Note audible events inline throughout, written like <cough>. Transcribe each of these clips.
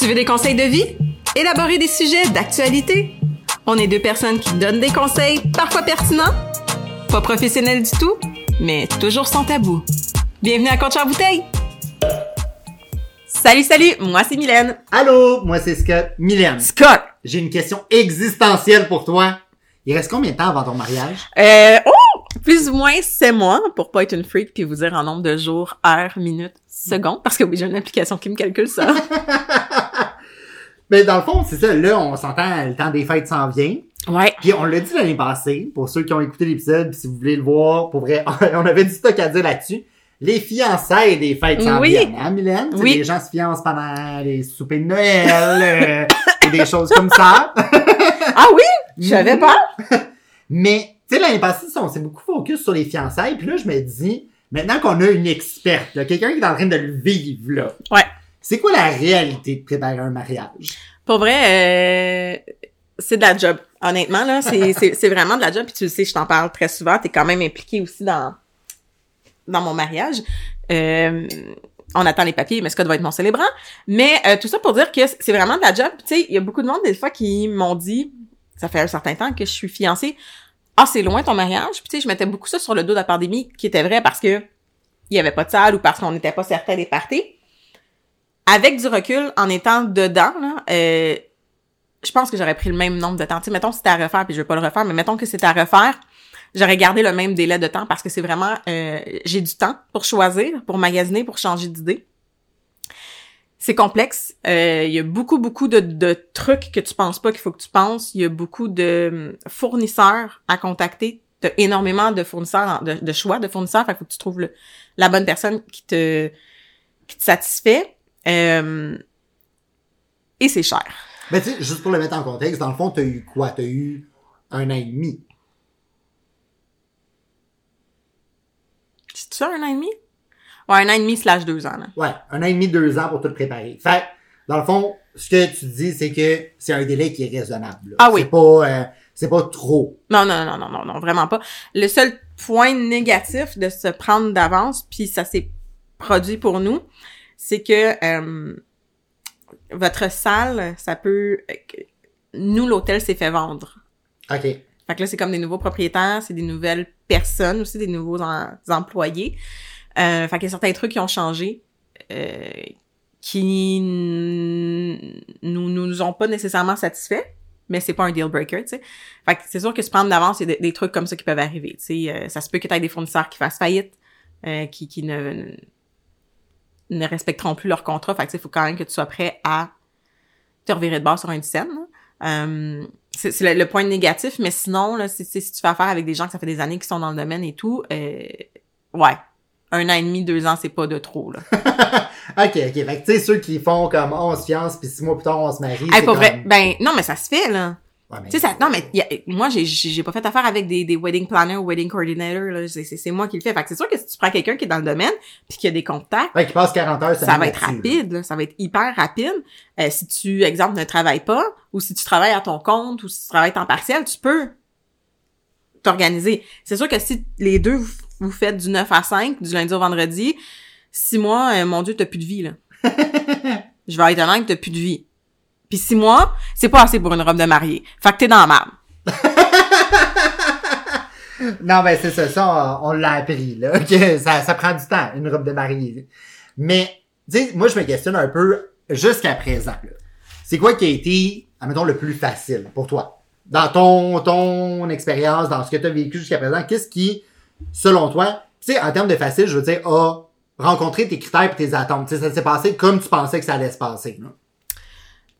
Tu veux des conseils de vie? Élaborer des sujets d'actualité? On est deux personnes qui donnent des conseils, parfois pertinents, pas professionnels du tout, mais toujours sans tabou. Bienvenue à Compte Bouteille! Salut, salut! Moi, c'est Mylène. Allô, moi c'est Scott. Mylène, Scott! j'ai une question existentielle pour toi. Il reste combien de temps avant ton mariage? Euh, oh! Plus ou moins, c'est moi, pour pas être une freak puis vous dire en nombre de jours, heures, minutes, secondes, parce que oui, j'ai une application qui me calcule ça. <laughs> Ben dans le fond, c'est ça. Là, on s'entend, le temps des fêtes s'en vient. ouais. Puis on l'a dit l'année passée, pour ceux qui ont écouté l'épisode, si vous voulez le voir, pour vrai, <laughs> on avait du stock à dire là-dessus. Les fiançailles des fêtes s'en Oui. viennent, hein, Mylène? Oui. Les gens se fiancent pendant les soupers de Noël, euh, <laughs> et des choses comme ça. <laughs> Ah oui? Je savais pas. Mais, tu sais, l'année passée, on s'est beaucoup focus sur les fiançailles. Puis là, je me dis, maintenant qu'on a une experte, quelqu'un qui est en train de le vivre, là. Ouais. C'est quoi la réalité de préparer un mariage? Pour vrai, euh, c'est de la job. Honnêtement, là, <laughs> c'est, vraiment de la job. Puis tu le sais, je t'en parle très souvent. T'es quand même impliqué aussi dans, dans mon mariage. Euh, on attend les papiers, mais Scott va être mon célébrant. Mais euh, tout ça pour dire que c'est vraiment de la job. Tu sais, il y a beaucoup de monde des fois qui m'ont dit, ça fait un certain temps que je suis fiancée. Ah, c'est loin ton mariage. Puis tu sais, je mettais beaucoup ça sur le dos de la pandémie, qui était vrai parce que il y avait pas de salle ou parce qu'on n'était pas certain des parties. Avec du recul, en étant dedans, là, euh, je pense que j'aurais pris le même nombre de temps. Tu sais, mettons que c'était à refaire, puis je vais pas le refaire, mais mettons que c'était à refaire, j'aurais gardé le même délai de temps parce que c'est vraiment, euh, j'ai du temps pour choisir, pour magasiner, pour changer d'idée. C'est complexe. Euh, Il y a beaucoup, beaucoup de, trucs que tu penses pas qu'il faut que tu penses. Il y a beaucoup de fournisseurs à contacter. T'as énormément de fournisseurs, de, choix de fournisseurs. Fait faut que tu trouves la bonne personne qui te, qui te satisfait. Euh, et c'est cher. Ben, tu sais, juste pour le mettre en contexte, dans le fond, t'as eu quoi? T'as eu un an et demi. C'est ça, un an et demi? Ouais, un an et demi slash deux ans, là. Ouais, un an et demi, deux ans pour tout préparer. Fait, dans le fond, ce que tu dis, c'est que c'est un délai qui est raisonnable. là. Ah oui. C'est pas, euh, c'est pas trop. Non, non, non, non, non, non, vraiment pas. Le seul point négatif de se prendre d'avance, puis ça s'est produit pour nous, c'est que euh, votre salle, ça peut... Nous, l'hôtel s'est fait vendre. OK. Fait que là, c'est comme des nouveaux propriétaires, c'est des nouvelles personnes aussi, des nouveaux en- employés. Euh, fait qu'il y a certains trucs qui ont changé, euh, qui nous nous ont pas nécessairement satisfaits, mais c'est pas un deal breaker, tu sais. Fait que c'est sûr que se prendre d'avance, il y a des, des trucs comme ça qui peuvent arriver, tu sais. Euh, ça se peut que tu aies des fournisseurs qui fassent faillite, euh, qui, qui ne, ne respecteront plus leur contrat. Fait que il faut quand même que tu sois prêt à te revirer de bord sur une scène. Euh, c'est le, le point négatif, mais sinon, là, si, tu fais affaire avec des gens que ça fait des années qui sont dans le domaine et tout, euh, ouais, un an et demi, deux ans, c'est pas de trop, là. <laughs> OK, OK. Fait que, tu sais, ceux qui font comme, on se fiance, puis six mois plus tard, on se marie. Hey, vrai, ben, non, mais ça se fait, là. Ouais, mais- Tu sais, ça, non, mais y a- moi, j'ai, j'ai pas fait affaire avec des, des wedding planners ou wedding coordinators, là. C'est, c'est, c'est moi qui le fais. Fait que c'est sûr que si tu prends quelqu'un qui est dans le domaine puis qui a des contacts, Ouais, qui passe 40 heures, ça va être rapide, là. Ça va être hyper rapide. Euh, si tu, exemple, ne travailles pas, ou si tu travailles à ton compte, ou si tu travailles temps partiel, tu peux t'organiser. C'est sûr que si les deux, vous, vous faites du 9 à 5, du lundi au vendredi, six mois, euh, mon Dieu, t'as plus de vie, là. <laughs> Je vais être honnête, t'as plus de vie. Puis six mois, c'est pas assez pour une robe de mariée. Fait que t'es dans la merde. <laughs> Non, ben c'est ça, ça, on, l'a appris, là, que ça, ça prend du temps, une robe de mariée. Mais, tu moi, je me questionne un peu, jusqu'à présent, là. C'est quoi qui a été, admettons, le plus facile pour toi? Dans ton, ton expérience, dans ce que tu as vécu jusqu'à présent, qu'est-ce qui, selon toi, tu sais, en termes de facile, je veux dire, a rencontré tes critères et tes attentes? Ça s'est passé comme tu pensais que ça allait se passer.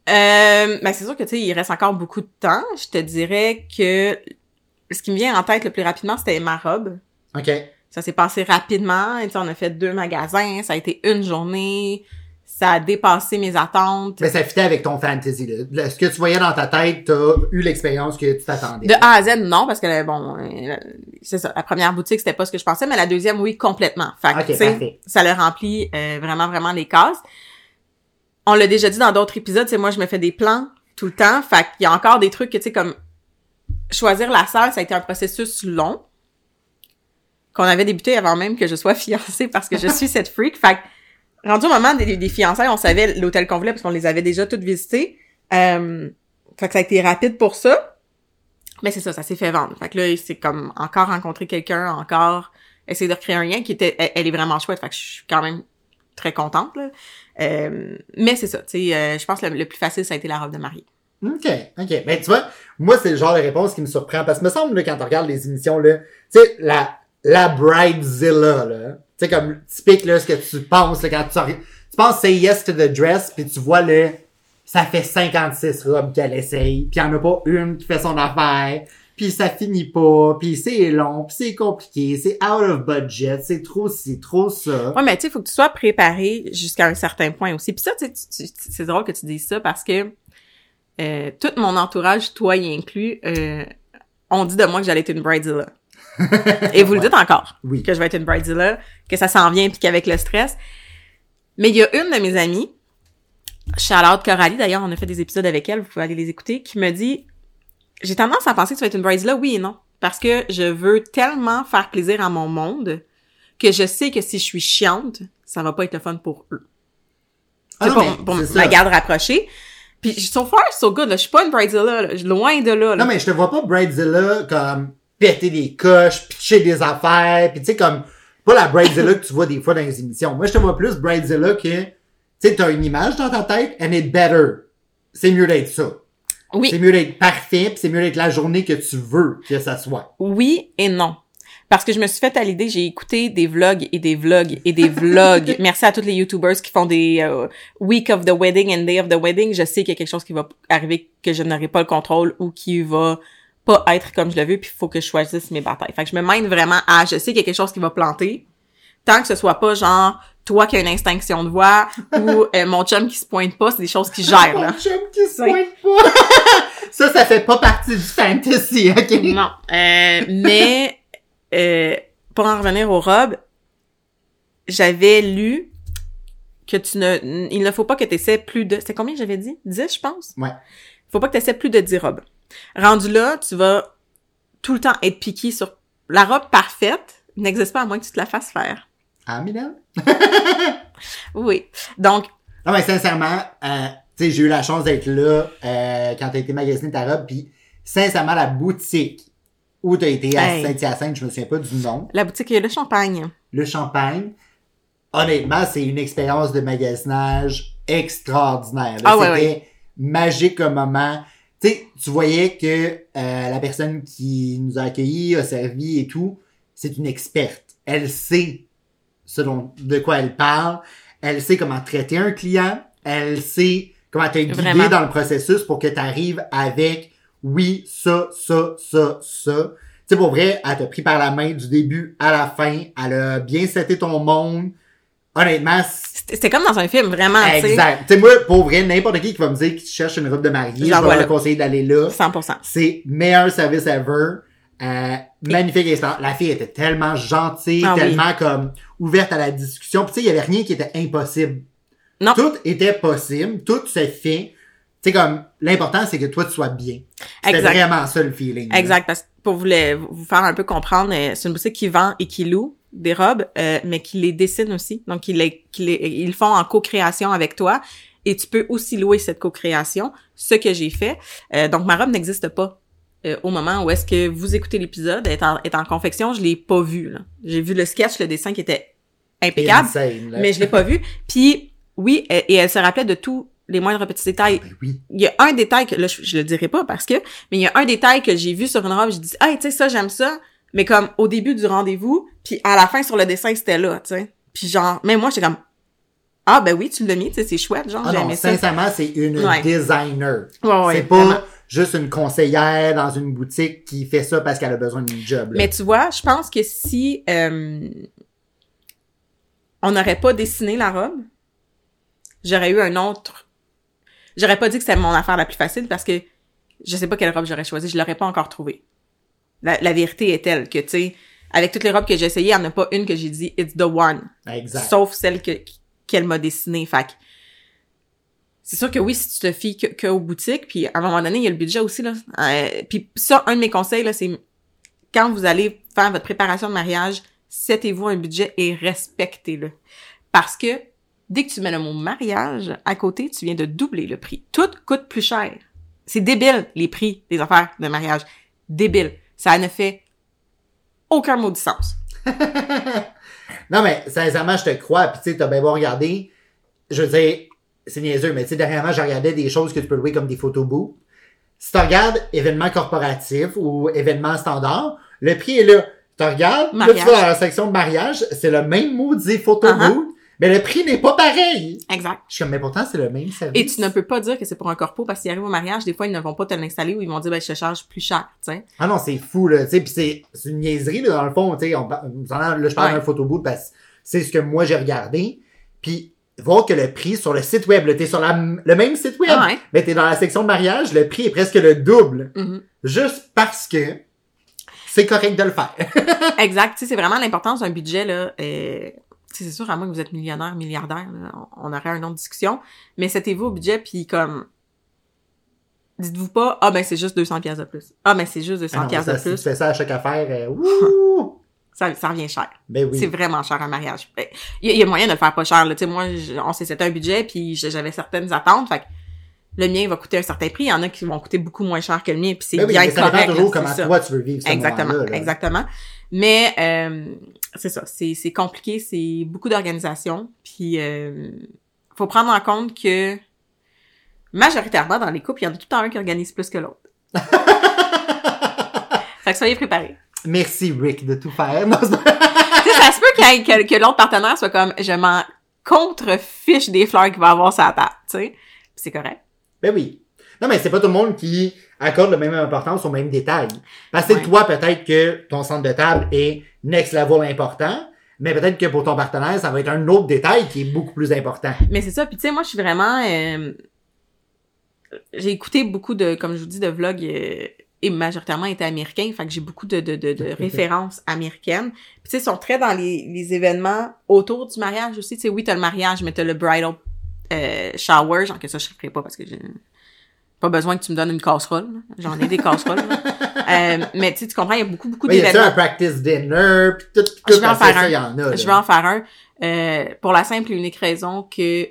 Euh, ben c'est sûr que tu sais, il reste encore beaucoup de temps. Je te dirais que ce qui me vient en tête le plus rapidement, c'était ma robe. OK. Ça s'est passé rapidement. Et, on a fait deux magasins. Ça a été une journée. Ça a dépassé mes attentes. Mais ça fitait avec ton fantasy, là. Ce que tu voyais dans ta tête, t'as eu l'expérience que tu t'attendais. De A à Z, non, parce que bon, euh, c'est ça. La première boutique, c'était pas ce que je pensais, mais la deuxième, oui, complètement. Fait que, ça le remplit euh, vraiment, vraiment les cases. On l'a déjà dit dans d'autres épisodes, c'est moi, je me fais des plans tout le temps. Fait qu'il y a encore des trucs que, tu sais, comme choisir la salle, ça a été un processus long qu'on avait débuté avant même que je sois <laughs> fiancée parce que je suis cette freak. Fait que rendu au moment des, fiançailles, on savait l'hôtel qu'on voulait parce qu'on les avait déjà toutes visités. Euh, fait que ça a été rapide pour ça. Mais c'est ça, ça s'est fait vendre. Fait que là, c'est comme encore rencontrer quelqu'un, encore essayer de recréer un lien qui était, elle est vraiment chouette. Fait que je suis quand même très contente, là. Euh, mais c'est ça, tu sais, euh, je pense que le, le plus facile, ça a été la robe de mariée. OK, OK. Ben, tu vois, moi, c'est le genre de réponse qui me surprend. Parce que me semble, là, quand on regarde les émissions, là, tu sais, la, la Bridezilla, là. Tu sais, comme, typique, là, ce que tu penses, là, quand tu, tu penses Say Yes to the Dress, puis tu vois, là, ça fait 56 robes qu'elle essaye, puis il en a pas une qui fait son affaire, puis ça finit pas, puis c'est long, puis c'est compliqué, c'est out of budget, c'est trop ci, trop ça. Ouais, mais tu sais, faut que tu sois préparé jusqu'à un certain point aussi. Puis ça, tu tu- c'est drôle que tu dises ça parce que euh, tout mon entourage, toi y inclus, euh, on dit de moi que j'allais être une bridezilla. <laughs> Et vous le dites encore, Oui. que je vais être une bridezilla, que ça s'en vient puis qu'avec le stress. Mais il y a une de mes amies, Charlotte Coralie, d'ailleurs, on a fait des épisodes avec elle, vous pouvez aller les écouter, qui me dit J'ai tendance à penser que tu vas être une bridezilla, oui et non. Parce que je veux tellement faire plaisir à mon monde que je sais que si je suis chiante, ça va pas être le fun pour eux. Ah non, pour, pour ma ça. garde rapprochée. Puis so far, so good. Là. Je suis pas une bridezilla, là. loin de là. là. Non, mais je te vois pas Bridezilla comme péter des coches, pitcher des affaires, pis tu sais, comme, pas la Bridezilla que tu vois des fois dans les émissions. Moi, je te vois plus Bridezilla que, tu sais, t'as une image dans ta tête, and it's better. C'est mieux d'être ça. Oui, C'est mieux d'être parfait, c'est mieux d'être la journée que tu veux que ça soit. oui et non. Parce que je me suis fait à l'idée, j'ai écouté des vlogs et des vlogs et des vlogs. <laughs> Merci à tous les YouTubers qui font des euh, Week of the Wedding and Day of the Wedding. Je sais qu'il y a quelque chose qui va arriver que je n'aurai pas le contrôle ou qui va pas être comme je le veux, puis il faut que je choisisse mes batailles. Fait que je me mène vraiment à, je sais qu'il y a quelque chose qui va planter, tant que ce soit pas genre toi qui as une extinction de voix ou euh, mon chum qui se pointe pas, c'est des choses qui gèrent là. Mon chum qui se pointe pas. <laughs> ça, ça fait pas partie du fantasy, ok? Non. Euh, mais euh, pour en revenir aux robes, j'avais lu que tu ne il ne faut pas que tu essaies plus de c'est combien j'avais dit? 10 je pense? Ouais. Il faut pas que tu essaies plus de 10 robes. Rendu là, tu vas tout le temps être piqué sur la robe parfaite n'existe pas à moins que tu te la fasses faire. Ah? Oui. Donc Non, mais sincèrement, euh, tu sais, j'ai eu la chance d'être là euh, quand t'as été magasiné ta robe, puis sincèrement, la boutique où t'as été à Hey. Saint-Hyacinthe, je me souviens pas du nom, la boutique Le Champagne. le champagne, honnêtement, c'est une expérience de magasinage extraordinaire. Ah ouais, C'était magique comme moment. Tu sais, tu voyais que euh, la personne qui nous a accueillis, a servi et tout, c'est une experte. Elle sait ce dont, de quoi elle parle. Elle sait comment traiter un client. Elle sait comment te guider Vraiment. dans le processus pour que tu arrives avec oui, ça, ça, ça, ça. Tu sais, pour vrai, elle t'a pris par la main du début à la fin. Elle a bien seté ton monde. Honnêtement, c'est- C'était comme dans un film vraiment, exact. Tu sais, moi, pour vrai, n'importe qui qui va me dire qu'il cherche une robe de mariée, je vais leur conseiller d'aller là. 100%. C'est meilleur service ever. Euh, magnifique expérience. La fille était tellement gentille, Ah oui. tellement comme ouverte à la discussion. Puis tu sais, il y avait rien qui était impossible. Non. Tout était possible, tout se fait. Tu sais, comme, l'important, c'est que toi, tu sois bien. C'était Exact. vraiment ça, le feeling. là. Exact, parce que pour vous, faire un peu comprendre, euh, c'est une boutique qui vend et qui loue des robes, euh, mais qui les dessine aussi. Donc, ils, les, qui les- ils font en co-création avec toi. Et tu peux aussi louer cette co-création, ce que j'ai fait. Euh, donc, ma robe n'existe pas euh, au moment où est-ce que vous écoutez l'épisode. Elle est en, est en confection, je l'ai pas vu. J'ai vu le sketch, le dessin qui était impeccable, Insane, mais je l'ai pas vu. Puis, oui, et, et elle se rappelait de tous les moindres petits détails Ben oui. il y a un détail que là je, je le dirai pas parce que mais il y a un détail que j'ai vu sur une robe, j'ai dit "Hey, tu sais ça j'aime ça." Mais comme au début du rendez-vous, puis à la fin sur le dessin, c'était là, tu sais. Puis genre même moi j'étais comme "Ah ben oui, tu l'as mis, c'est chouette, genre Ah j'ai non, aimé ça." sincèrement, c'est une Ouais. designer. Ouais, ouais, c'est pas vraiment. Juste une conseillère dans une boutique qui fait ça parce qu'elle a besoin d'une job. là. Mais tu vois, je pense que si euh, on n'aurait pas dessiné la robe, j'aurais eu un autre. J'aurais pas dit que c'était mon affaire la plus facile parce que je sais pas quelle robe j'aurais choisi, je l'aurais pas encore trouvée. La, la vérité est telle que, tu sais, avec toutes les robes que j'ai essayées, il n'y en a pas une que j'ai dit it's the one. Exact. Sauf celle que qu'elle m'a dessinée. Fait que c'est sûr que oui, si tu te fies que, aux boutiques, puis à un moment donné, il y a le budget aussi, là. Euh, puis ça, un de mes conseils, là, c'est quand vous allez faire votre préparation de mariage, settez-vous un budget et respectez-le. Parce que Dès que tu mets le mot mariage à côté, tu viens de doubler le prix. Tout coûte plus cher. C'est débile, les prix des affaires de mariage. Débile. Ça ne fait aucun mot de sens. <laughs> non, mais sincèrement, je te crois. Puis tu sais, t'as bien beau regarder. Je veux dire, c'est niaiseux, mais tu sais, dernièrement, je regardais des choses que tu peux louer comme des photobooths. Si tu regardes événements corporatifs ou événements standards, le prix est là. Tu regardes, là, tu Mariage. vas dans la section de mariage, c'est le même maudit photobooth, Uh-huh. mais le prix n'est pas pareil. Exact. Je suis comme, mais pourtant, c'est le même service. Et tu ne peux pas dire que c'est pour un corpo parce qu'ils arrivent au mariage, des fois, ils ne vont pas te l'installer ou ils vont dire, ben, je te charge plus cher, tu sais. Ah non, c'est fou, là, tu sais, pis c'est, une niaiserie, là, dans le fond, tu sais, là, je parle Ouais. d'un photobooth parce que c'est ce que moi j'ai regardé, puis voir que le prix sur le site web, là, t'es sur la, le même site web, Ah ouais. mais t'es dans la section de mariage, le prix est presque le double, Mhm. juste parce que c'est correct de le faire. <laughs> Exact. Tu sais, c'est vraiment l'importance d'un budget, là. Euh, tu sais, c'est sûr, à moins que vous êtes millionnaire, milliardaire, là, on aurait une autre discussion. Mais setez-vous au budget, puis comme... Dites-vous pas, ah ben c'est juste 200 pièces de plus. Ah ben c'est juste 200 Ah pièces de plus. fais ça à chaque affaire, euh! <laughs> Ça, ça revient cher. Ben oui. C'est vraiment cher un mariage. Ben, Il y, a- il y a moyen de le faire pas cher. Là. Tu sais, moi, je- on s'est c'était un budget, puis j'avais certaines attentes. Fait que le mien va coûter un certain prix. Il y en a qui vont coûter beaucoup moins cher que le mien, puis c'est Ben oui, bien mais ça correct. dépend toujours là, comment c'est ça. toi tu veux vivre ce Exactement, là. exactement. Mais euh, c'est ça, c'est c'est compliqué, c'est beaucoup d'organisation. Puis euh, faut prendre en compte que majoritairement dans les couples, il y en a tout le temps un qui organise plus que l'autre. <laughs> fait que soyez préparés. Merci, Rick, de tout faire. <laughs> Non, ça se peut ait- que, que l'autre partenaire soit comme je m'en contrefiche des fleurs qu'il va avoir sur la table, tu sais. C'est correct. Ben oui. Non, mais c'est pas tout le monde qui accorde la même importance aux mêmes détails. Parce que Ouais. toi, peut-être que ton centre de table est next level important, mais peut-être que pour ton partenaire, ça va être un autre détail qui est beaucoup plus important. Mais c'est ça. Puis tu sais, moi, je suis vraiment... euh, j'ai écouté beaucoup de, comme je vous dis, de vlogs euh, et majoritairement étaient américains. Fait que j'ai beaucoup de, de, de, de <laughs> références américaines. Puis tu sais, ils sont très dans les, les événements autour du mariage aussi. Tu sais, oui, t'as le mariage, mais t'as le bridal euh, shower. Genre que ça, je ne ferai pas parce que j'ai pas besoin que tu me donnes une casserole. J'en ai des casseroles. <laughs> Euh, mais tu sais, tu comprends, il y a beaucoup, beaucoup Mais il y a ça, un d'événements. practice dinner, pis tout, tout, Je vais en faire un. il y en a. là. Je vais en faire un. euh, pour la simple et unique raison que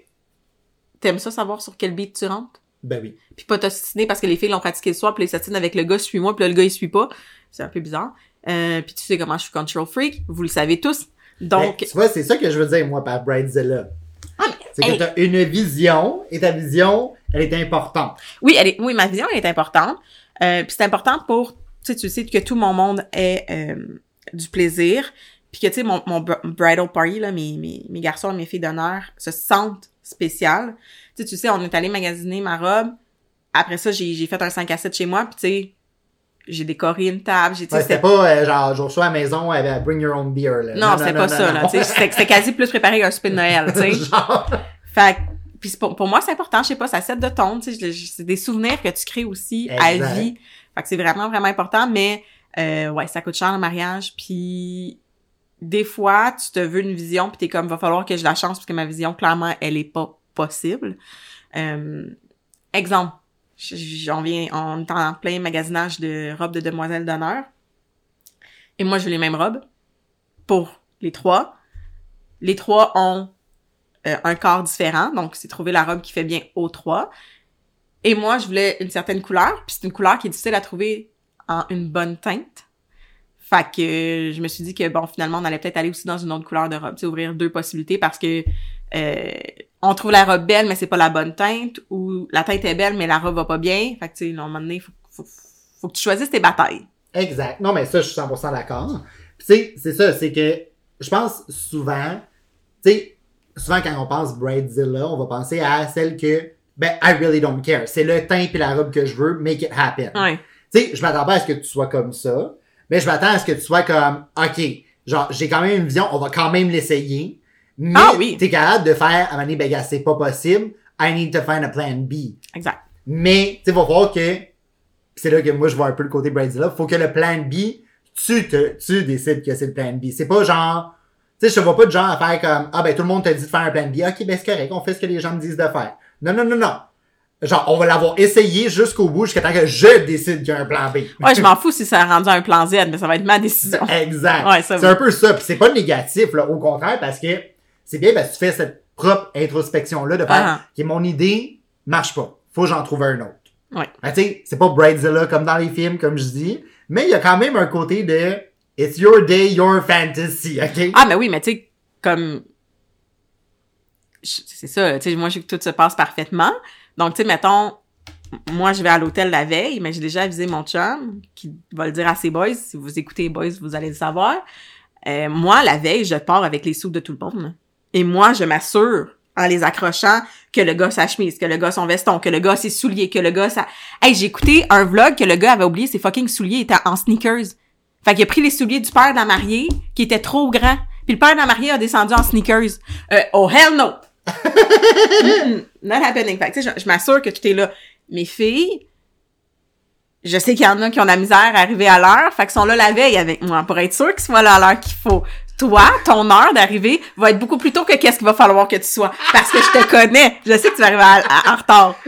t'aimes ça savoir sur quel beat tu rentres? Ben oui. Puis pas t'ostiner parce que les filles l'ont pratiqué le soir, puis les s'ostinent avec le gars, suis-moi, puis là, le gars, il suit pas. C'est un peu bizarre. Euh, puis tu sais comment je suis control freak, vous le savez tous. Donc, Ben, tu vois, c'est ça que je veux dire, moi, par Bridezilla. Ah, C'est que hey. t'as une vision, et ta vision, elle est importante. oui, elle est, oui, ma vision, elle est importante. Euh, puis c'est important pour, tu sais, tu sais, que tout mon monde ait euh, du plaisir. Puis que, tu sais, mon, mon br- bridal party, là, mes, mes, mes garçons et mes filles d'honneur se sentent spéciales. Tu sais, tu sais, on est allé magasiner ma robe. Après ça, j'ai j'ai fait un 5 à 7 chez moi, puis tu sais, j'ai décoré une table, j'ai, Ouais, c'était pas, euh, genre, je reçois à la maison, euh, ben, bring your own beer, là. Non, c'est pas ça, là. Tu sais, c'était quasi plus préparé qu'un souper de Noël, tu sais. <laughs> genre, Fait que- puis pour, pour moi, c'est important, je sais pas, ça set de ton, tu sais, c'est des souvenirs que tu crées aussi à Exact. vie. Fait que c'est vraiment, vraiment important, mais euh, ouais, ça coûte cher le mariage, puis des fois, tu te veux une vision, puis t'es comme, va falloir que je la change, parce que ma vision, clairement, elle est pas possible. Euh, exemple, j'en viens, on est en plein magasinage de robes de demoiselles d'honneur, et moi, je veux les mêmes robes pour les trois. Les trois ont euh, un corps différent, donc c'est trouver la robe qui fait bien aux trois. Et moi, je voulais une certaine couleur, puis c'est une couleur qui est difficile à trouver en une bonne teinte. Fait que euh, je me suis dit que bon, finalement, on allait peut-être aller aussi dans une autre couleur de robe, tu ouvrir deux possibilités parce que euh, on trouve la robe belle, mais c'est pas la bonne teinte, ou la teinte est belle, mais la robe va pas bien. Fait que tu sais, à un moment donné, faut, faut, faut que tu choisisses tes batailles. Exact. Non, mais ça, je suis 100% d'accord. Tu sais, c'est ça, c'est que je pense souvent, tu sais, souvent quand on pense Bridezilla, on va penser à celle que, ben, I really don't care. C'est le teint et la robe que je veux, make it happen. Ouais. Tu sais, je m'attends pas à ce que tu sois comme ça, mais je m'attends à ce que tu sois comme, OK, genre, j'ai quand même une vision, on va quand même l'essayer, mais Ah oui. t'es capable de faire, à un ben, gars, c'est pas possible, I need to find a plan B. Exact. Mais, tu sais, va falloir que, c'est là que moi, je vois un peu le côté Bridezilla, faut que le plan B, tu te, tu décides que c'est le plan B. C'est pas genre, tu sais, je te vois pas de genre à faire comme, ah ben, tout le monde te dit de faire un plan B, ok, ben, c'est correct, on fait ce que les gens me disent de faire. Non, non, non, non. Genre, on va l'avoir essayé jusqu'au bout, jusqu'à temps que je décide qu'il y a un plan B. Ouais, je m'en fous si ça a rendu un plan Z, mais ça va être ma décision. <laughs> Exact. Ouais, ça c'est un peu ça. Puis c'est pas négatif, là, au contraire, parce que c'est bien parce que tu fais cette propre introspection-là de faire, Ah. que mon idée marche pas. Faut que j'en trouve un autre. Ouais. Ben, tu sais, c'est pas Bridezilla comme dans les films, comme je dis, mais il y a quand même un côté de It's your day, your fantasy, ok? Ah, mais oui, mais tu sais, comme. C'est ça, tu sais, moi, je sais que tout se passe parfaitement. Donc, tu sais, mettons, moi, je vais à l'hôtel la veille, mais j'ai déjà avisé mon chum, qui va le dire à ses boys. Si vous écoutez les boys, vous allez le savoir. Euh, moi, la veille, je pars avec les sous de tout le monde. Et moi, je m'assure, en les accrochant, que le gars sa chemise, que le gars son veston, que le gars ses souliers, que le gars sa... Hey, j'ai écouté un vlog que le gars avait oublié ses fucking souliers, il était en sneakers. Fait qu'il a pris les souliers du père de la mariée, qui était trop grand. Puis le père de la mariée a descendu en sneakers. Euh, oh hell no! <laughs> Not happening. Fait que, je, je m'assure que tout est là. Mes filles, je sais qu'il y en a qui ont de la misère à arriver à l'heure, fait qu'ils sont là la veille avec moi pour être sûr qu'ils soient là à l'heure qu'il faut. Toi, ton heure d'arriver va être beaucoup plus tôt que qu'est-ce qu'il va falloir que tu sois. Parce que je te connais. Je sais que tu vas arriver à- à- en retard. <laughs>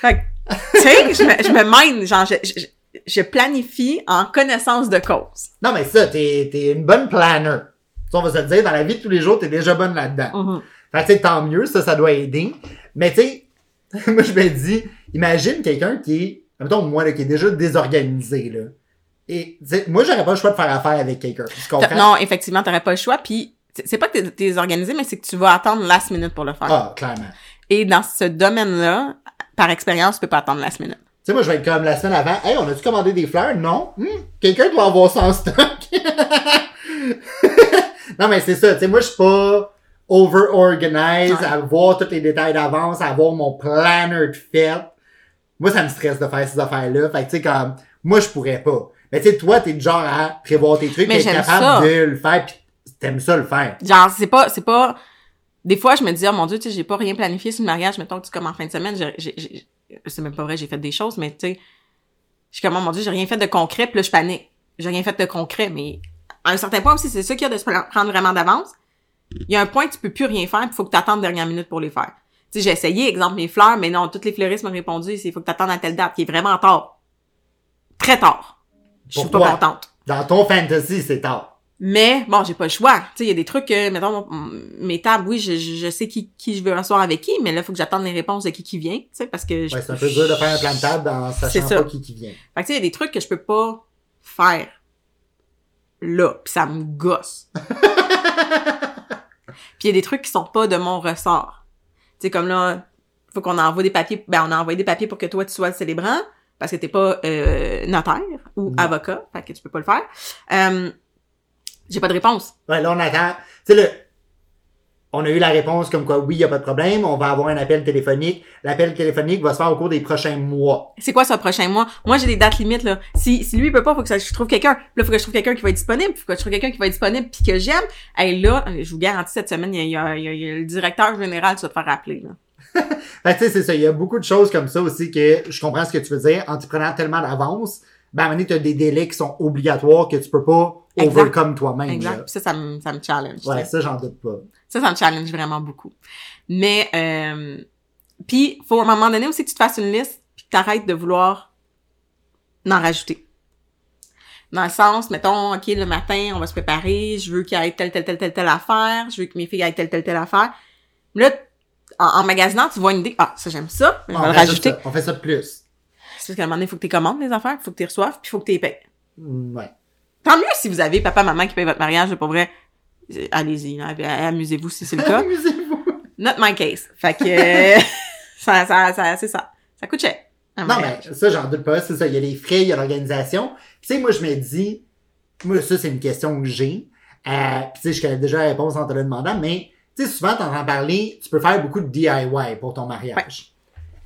fait que, tu sais, je me, je me mène, genre, je, je, je planifie en connaissance de cause. Non, mais ça, t'es, t'es une bonne planner. Ça, on va se le dire, dans la vie de tous les jours, t'es déjà bonne là-dedans. Mhm. Fait que, tu sais, tant mieux, ça, ça doit aider. Mais, tu sais, <laughs> moi, je me dis, imagine quelqu'un qui est, mettons, moi, là, qui est déjà désorganisé, là. Et, moi, j'aurais pas le choix de faire affaire avec quelqu'un. Non, effectivement, t'aurais pas le choix. Puis c'est pas que t'es- t'es organisé, mais c'est que tu vas attendre last minute pour le faire. Ah, clairement. Et dans ce domaine-là, par expérience, tu peux pas attendre last minute. Tu sais, moi, je vais être comme la semaine avant. Hey, on a-tu commandé des fleurs? Non. Hmm, quelqu'un doit avoir ça en stock. <laughs> non, mais c'est ça. Tu sais, moi, je suis pas over-organized, Ouais. à voir tous les détails d'avance, à avoir mon planner de fête. Moi, ça me stresse de faire ces affaires-là. Fait que, tu sais, comme, moi, je pourrais pas. Mais tu sais, toi, t'es du genre à prévoir tes trucs j'aime capable ça. de le faire pis t'aimes ça le faire. Genre, c'est pas, c'est pas, des fois, je me dis, oh mon dieu, tu sais, j'ai pas rien planifié sur le mariage, mettons que tu comme en fin de semaine, j'ai, c'est même pas vrai, j'ai fait des choses, mais tu sais, je suis comme, oh mon dieu, j'ai rien fait de concret, puis là, je panique. J'ai rien fait de concret, mais à un certain point aussi, c'est ça qu'il y a de se pre- prendre vraiment d'avance. Il y a un point que tu peux plus rien faire, il faut que tu attendes dernière minute pour les faire. Tu sais, j'ai essayé, exemple, mes fleurs, mais non, toutes les fleuristes m'ont répondu, c'est il faut que tu attendes à telle date, qui est vraiment tard. Très tard. Je suis pas contente. Dans ton fantasy, c'est tard. Mais bon, j'ai pas le choix. Tu sais, il y a des trucs que, mettons, mes tables, oui, je, je sais qui, qui je veux asseoir avec qui, mais là, il faut que j'attende les réponses de qui qui vient, tu sais, parce que... je- Ouais, c'est un peu dur de faire un plan de table en C'est sachant pas qui qui vient. Fait que tu sais, il y a des trucs que je peux pas faire là, pis ça me gosse. <laughs> puis il y a des trucs qui sont pas de mon ressort. Tu sais, comme là, faut qu'on envoie des papiers, ben on a envoyé des papiers pour que toi tu sois le célébrant, parce que t'es pas euh, notaire ou Non. avocat, fait que tu peux pas le faire. Euh, j'ai pas de réponse. Ouais, là, on attend. Tu sais, le... on a eu la réponse comme quoi, oui, il n'y a pas de problème, on va avoir un appel téléphonique. L'appel téléphonique va se faire au cours des prochains mois. C'est quoi ce prochain mois? Moi, j'ai des dates limites, là. Si, si lui, il peut pas, faut que ça- je trouve quelqu'un. Là, faut que je trouve quelqu'un qui va être disponible. Faut que je trouve quelqu'un qui va être disponible puis que j'aime. Hey, là, je vous garantis, cette semaine, il y a, il y a- il y a le directeur général qui va te faire appeler, là. Que, <laughs> tu sais, c'est ça. Il y a beaucoup de choses comme ça aussi que je comprends ce que tu veux dire. En t'y prenant tellement d'avance, ben, à un moment donné, tu as des délais qui sont obligatoires que tu peux pas Exact. overcome toi-même. Exact. là. Puis ça, ça me, ça me challenge. Ouais, ça, j'en doute pas. Ça, ça me challenge vraiment beaucoup. Mais, euh, puis, faut à un moment donné aussi que tu te fasses une liste puis que t'arrêtes de vouloir en rajouter. Dans le sens, mettons, OK, le matin, on va se préparer, je veux qu'il y ait telle, telle, telle, telle, telle affaire, je veux que mes filles aient telle, telle, telle affaire. Là, en, en magasinant, tu vois une idée, ah, ça, j'aime ça, vais on, le fait rajouter. ça, on fait ça de plus. C'est parce qu'à un moment donné, il faut que tu commandes les affaires, il faut que tu reçoives, puis il faut que tu les payes. Mm, Ouais. Tant mieux si vous avez papa, maman qui paye votre mariage, pour vrai. Euh, Allez-y, amusez-vous si c'est le cas. <laughs> Amusez-vous. Not my case. Fait que euh, <laughs> ça, ça, ça, c'est ça. Ça coûte cher. un Non, mariage. mais ça, j'en doute pas. C'est ça. Il y a les frais, il y a l'organisation. Tu sais, moi, je me dis, moi, ça, c'est une question que j'ai. Euh, puis, tu sais, je connais déjà la réponse en te le demandant, mais, tu sais, souvent, t'entends parler, tu peux faire beaucoup de DIY pour ton mariage.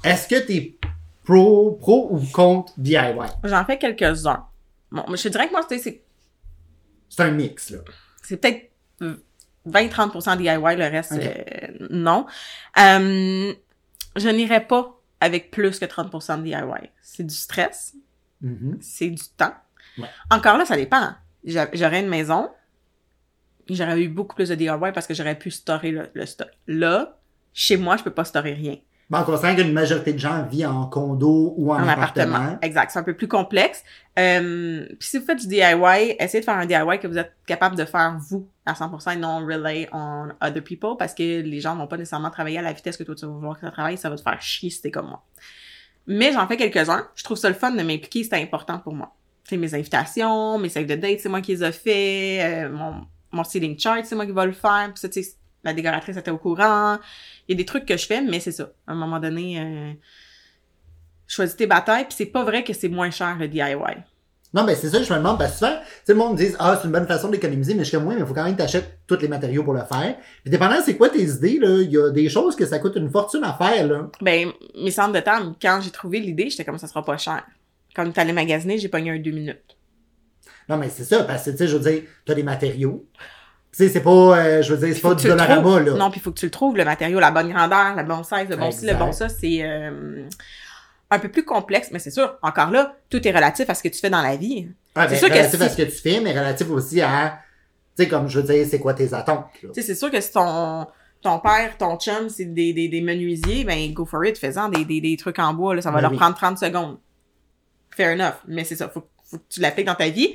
Est-ce que t'es pro, pro ou contre DIY? J'en fais quelques-uns. Bon, je te dirais que moi, c'est, C'est un mix, là. c'est peut-être 20-30% DIY, le reste, euh, non. Euh, je n'irais pas avec plus que 30% de DIY. C'est du stress, Mhm. c'est du temps. Ouais. Encore là, ça dépend. J'a- J'aurais une maison, j'aurais eu beaucoup plus de DIY parce que j'aurais pu storer le, le stock. Là, chez moi, je peux pas storer rien. Bon, on considère qu'une majorité de gens vit en condo ou en, en appartement. appartement. Exact. C'est un peu plus complexe. Euh, puis si vous faites du DIY, essayez de faire un DIY que vous êtes capable de faire vous à 100% et non rely on other people parce que les gens vont pas nécessairement travailler à la vitesse que toi tu vas vouloir que ça travaille. Ça va te faire chier si t'es comme moi. Mais j'en fais quelques-uns. Je trouve ça le fun de m'impliquer. C'est important pour moi. C'est mes invitations, mes sacs de date, c'est moi qui les ai fait. Euh, mon, mon seating chart, c'est moi qui va le faire. Puis ça, tu sais, la décoratrice était au courant. Il y a des trucs que je fais, mais c'est ça. À un moment donné, euh, choisis tes batailles, puis c'est pas vrai que c'est moins cher le DIY. Non, mais c'est ça, je me demande, parce que souvent, tu sais, le monde dit, ah, c'est une bonne façon d'économiser, mais je suis comme, oui, mais il faut quand même que t'achètes tous les matériaux pour le faire. Puis dépendant, c'est quoi tes idées, là, il y a des choses que ça coûte une fortune à faire, là. Ben, mes centres de table, quand j'ai trouvé l'idée, j'étais comme ça sera pas cher. Quand est allé magasiner, j'ai pogné un deux minutes. Non, mais c'est ça, parce que, tu sais, je veux dire, t'as des matériaux. Tu sais, c'est pas, euh, je veux dire, c'est pas du dollarama, là. Non, puis il faut que tu le trouves, le matériau, la bonne grandeur, la bonne size, le bon ci, le bon ça, c'est euh, un peu plus complexe, mais c'est sûr, encore là, tout est relatif à ce que tu fais dans la vie. Ouais, c'est ben, sûr que relatif si- à ce que tu fais, mais relatif aussi à, tu sais, comme je veux dire, c'est quoi tes attentes. Tu sais, c'est sûr que si ton, ton père, ton chum, c'est des, des, des menuisiers, ben go for it, fais-en des, des, des trucs en bois, là, ça va Ben leur oui. prendre 30 secondes. Fair enough. Mais c'est ça, faut, faut que tu l'appliques dans ta vie.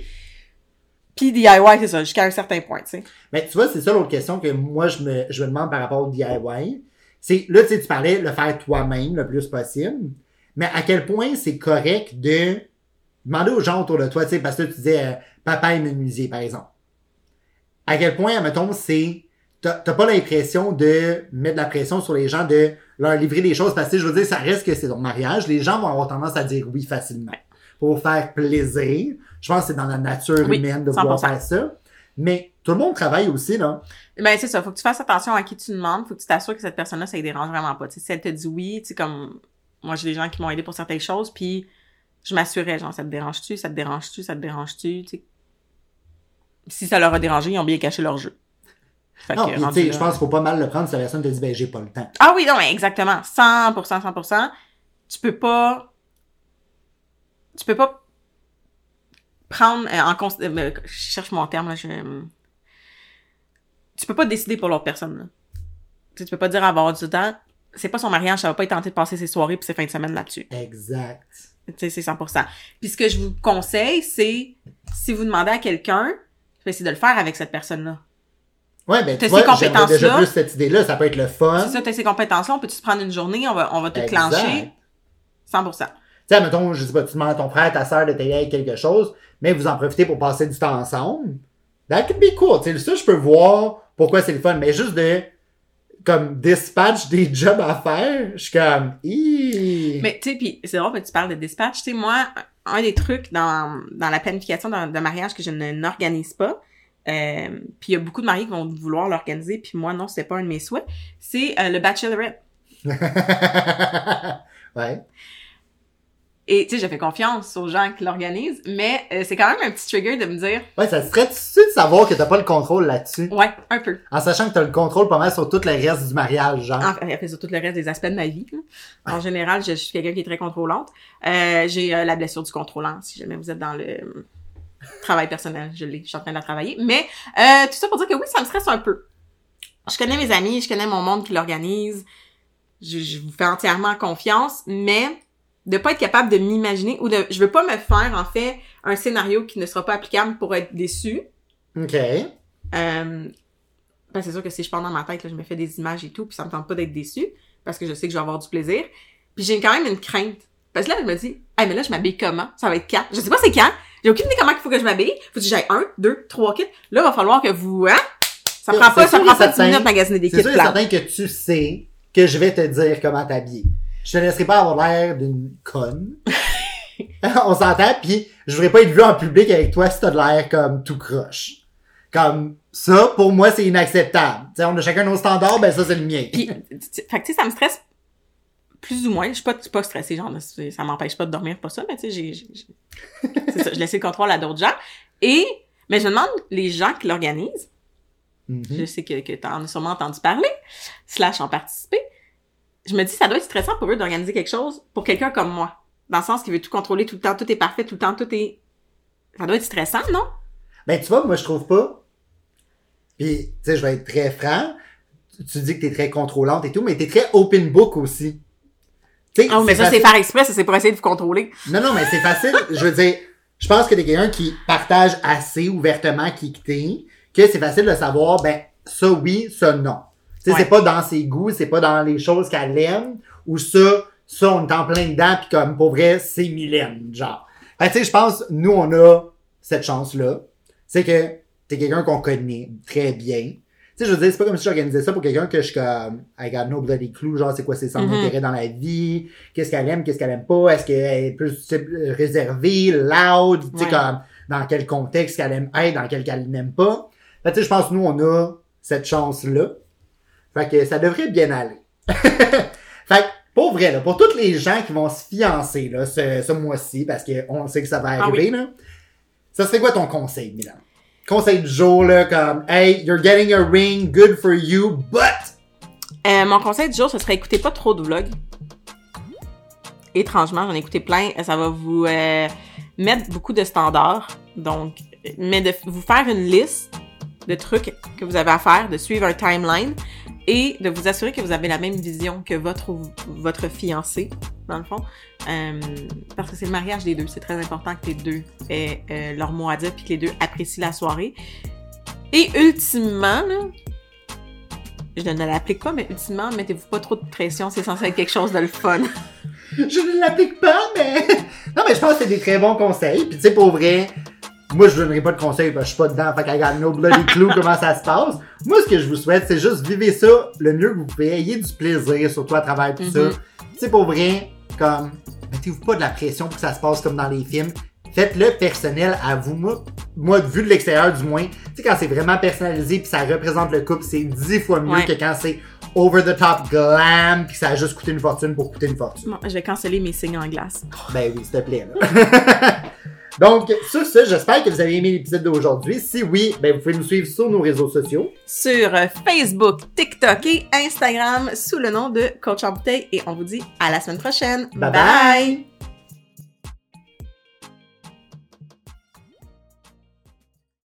Puis DIY, c'est ça, jusqu'à un certain point, tu sais. Mais tu vois, c'est ça l'autre question que moi, je me, je me demande par rapport au DIY. C'est, là, tu sais, tu parlais le faire toi-même le plus possible. Mais à quel point c'est correct de demander aux gens autour de toi, tu sais, parce que là, tu disais, euh, papa est menuisier, par exemple. À quel point, admettons, c'est, t'as t'as pas l'impression de mettre de la pression sur les gens de leur livrer des choses parce que je veux dire, ça reste que c'est ton mariage. Les gens vont avoir tendance à dire oui facilement. Pour faire plaisir. Je pense que c'est dans la nature Oui, humaine de vouloir 100%. faire ça. Mais tout le monde travaille aussi, là. Ben, c'est ça. Faut que tu fasses attention à qui tu demandes. Faut que tu t'assures que cette personne-là, ça ne dérange vraiment pas. Si elle te dit oui, tu sais, comme, moi, j'ai des gens qui m'ont aidé pour certaines choses, puis je m'assurais, genre, ça te dérange-tu, ça te dérange-tu, ça te dérange-tu, tu. Si ça leur a dérangé, ils ont bien caché leur jeu. Fait Non, tu sais, je pense qu'il faut pas mal le prendre si la personne te dit, ben, j'ai pas le temps. Ah oui, non, mais exactement. 100%, 100%. Tu peux pas... Tu peux pas prendre euh, en compte... je cherche mon terme, là. Je... Tu peux pas décider pour l'autre personne, là. Tu sais, tu peux pas dire avoir du temps. C'est pas son mariage, ça va pas être tenté de passer ses soirées puis ses fins de semaine là-dessus. Exact. Tu sais, c'est 100%. Puis ce que je vous conseille, c'est si vous demandez à quelqu'un, c'est de le faire avec cette personne-là. Ouais, ben, tu vois, ces j'aimerais déjà plus cette idée-là. Ça peut être le fun. Si ça, t'as ces compétences-là, on peut-tu se prendre une journée, on va, on va tout Exact. clencher? 100%. Tu sais, mettons, je sais pas, tu demandes à ton frère, ta soeur de t'aider avec quelque chose, mais vous en profitez pour passer du temps ensemble. That could be cool. Tu sais, ça, je peux voir pourquoi c'est le fun, mais juste de, comme, dispatch des <laughs> jobs à faire, je suis comme, Hi. Mais tu sais, puis c'est drôle que tu parles de dispatch. Tu sais, moi, un des trucs dans, dans la planification d'un d'un mariage que je n'organise pas, euh, puis il y a beaucoup de mariés qui vont vouloir l'organiser, puis moi, non, c'est pas un de mes souhaits, c'est euh, le bachelorette. <laughs> ouais. Et tu sais, je fais confiance aux gens qui l'organisent, mais euh, c'est quand même un petit trigger de me dire, Ouais, ça serait difficile de savoir que t'as pas le contrôle là-dessus. ouais, un peu. En sachant que t'as le contrôle pas mal sur tout le reste du mariage, genre. En fait, sur tout le reste des aspects de ma vie. En général, je, je suis quelqu'un qui est très contrôlante. Euh, j'ai euh, la blessure du contrôlant, si jamais vous êtes dans le euh, travail personnel, je l'ai, je suis en train de la travailler. Mais euh, tout ça pour dire que oui, ça me stresse un peu. Je connais mes amis, je connais mon monde qui l'organise. Je, je vous fais entièrement confiance, mais de pas être capable de m'imaginer ou de je veux pas me faire en fait un scénario qui ne sera pas applicable pour être déçu. OK. Euh, ben c'est sûr que si je pars dans ma tête, là, je me fais des images et tout, puis ça me tente pas d'être déçu, parce que je sais que je vais avoir du plaisir. Puis j'ai quand même une crainte. Parce que là, je me dis, hey, mais là, je m'habille comment? Ça va être quand? Je sais pas c'est quand. J'ai aucune idée comment il faut que je m'habille. Faut que j'aille un, deux, trois kits. Là, il va falloir que vous, hein? Ça C'est- prend pas, c'est ça prend pas 10 certain. minutes de magasiner des C'est kits plats. certain que tu sais que je vais te dire comment t'habiller. Je te laisserai pas avoir l'air d'une conne. <laughs> On s'entend, puis je voudrais pas être vu en public avec toi si t'as de l'air comme tout croche. Comme ça, pour moi, c'est inacceptable. Tu sais, on a chacun nos standards, ben ça, c'est le mien. Puis, tu- tu- fait que tu sais, ça me stresse plus ou moins. Je suis pas, je suis pas stressée, genre, ça m'empêche pas de dormir, pas ça, mais tu sais, j'ai, <laughs> c'est ça, je laisse le contrôle à d'autres gens. Et, mais je demande, les gens qui l'organisent, Mhm. je sais que, que t'en as sûrement entendu parler, slash en participer, je me dis, ça doit être stressant pour eux d'organiser quelque chose pour quelqu'un comme moi. Dans le sens qu'il veut tout contrôler tout le temps, tout est parfait, tout le temps, tout est... Ça doit être stressant, non? Ben, tu vois, moi, je trouve pas. Puis, tu sais, je vais être très franc. Tu- dis que t'es très contrôlante et tout, mais t'es très open book aussi. Tu sais, Ah, mais ça, c'est faire exprès, ça, c'est pour essayer de vous contrôler. Non, non, mais c'est facile. <laughs> je veux dire, je pense que t'es quelqu'un qui partage assez ouvertement qui que t'es, que c'est facile de savoir, ben, ça oui, ça non. Tu sais, Ouais. c'est pas dans ses goûts, c'est pas dans les choses qu'elle aime, ou ça, ça, on est en plein dedans, pis comme, pour vrai, c'est Mylène, genre. Fait que, tu sais, je pense, nous, on a cette chance-là. C'est que t'es quelqu'un qu'on connaît très bien. Tu sais, je veux dire, c'est pas comme si j'organisais ça pour quelqu'un que je suis comme, I got no bloody clue, genre, c'est quoi ses centres Mhm. d'intérêt dans la vie, qu'est-ce qu'elle aime, qu'est-ce qu'elle aime pas, est-ce qu'elle est plus réservée, loud, tu sais, Ouais. comme, dans quel contexte qu'elle aime être, dans quel qu'elle n'aime pas. Fait que, tu sais, je pense nous, on a cette chance-là. Fait que ça devrait bien aller. <laughs> fait que, pour vrai, là, pour tous les gens qui vont se fiancer, là, ce, ce mois-ci, parce qu'on sait que ça va Ah arriver, là, ça serait quoi ton conseil, Milan? Conseil du jour, là, comme, hey, you're getting a ring, good for you, but, Euh, mon conseil du jour, ce serait écouter pas trop de vlogs. Étrangement, j'en ai écouté plein. Ça va vous euh, mettre beaucoup de standards. Donc, mais de vous faire une liste de trucs que vous avez à faire, de suivre un timeline et de vous assurer que vous avez la même vision que votre votre fiancé, dans le fond. Euh, parce que c'est le mariage des deux. C'est très important que les deux aient euh, leur mot à dire puis que les deux apprécient la soirée. Et ultimement, je ne l'applique pas, mais ultimement, mettez-vous pas trop de pression, c'est censé être quelque chose de le fun. <laughs> je ne l'applique pas, mais, <laughs> non, mais je pense que c'est des très bons conseils. Puis, tu sais, pour vrai, moi, je donnerai pas de conseils parce que je suis pas dedans. Fait qu'à no bloody clue <laughs> comment ça se passe. Moi, ce que je vous souhaite, c'est juste vivez ça le mieux que vous pouvez. Ayez du plaisir, surtout à travers tout ça. Mhm. Sais, pour vrai, comme, mettez-vous pas de la pression pour que ça se passe comme dans les films. Faites-le personnel à vous. Moi, moi, vu de l'extérieur du moins, tu sais, quand c'est vraiment personnalisé puis ça représente le couple, c'est dix fois mieux Ouais. que quand c'est over the top glam puis que ça a juste coûté une fortune pour coûter une fortune. Bon, je vais canceller mes signes en glace. Ben oui, s'il te plaît. Là. <laughs> Donc, sur ce, j'espère que vous avez aimé l'épisode d'aujourd'hui. Si oui, ben vous pouvez nous suivre sur nos réseaux sociaux. Sur euh, Facebook, TikTok et Instagram sous le nom de Coach en bouteille et on vous dit à la semaine prochaine. Bye bye!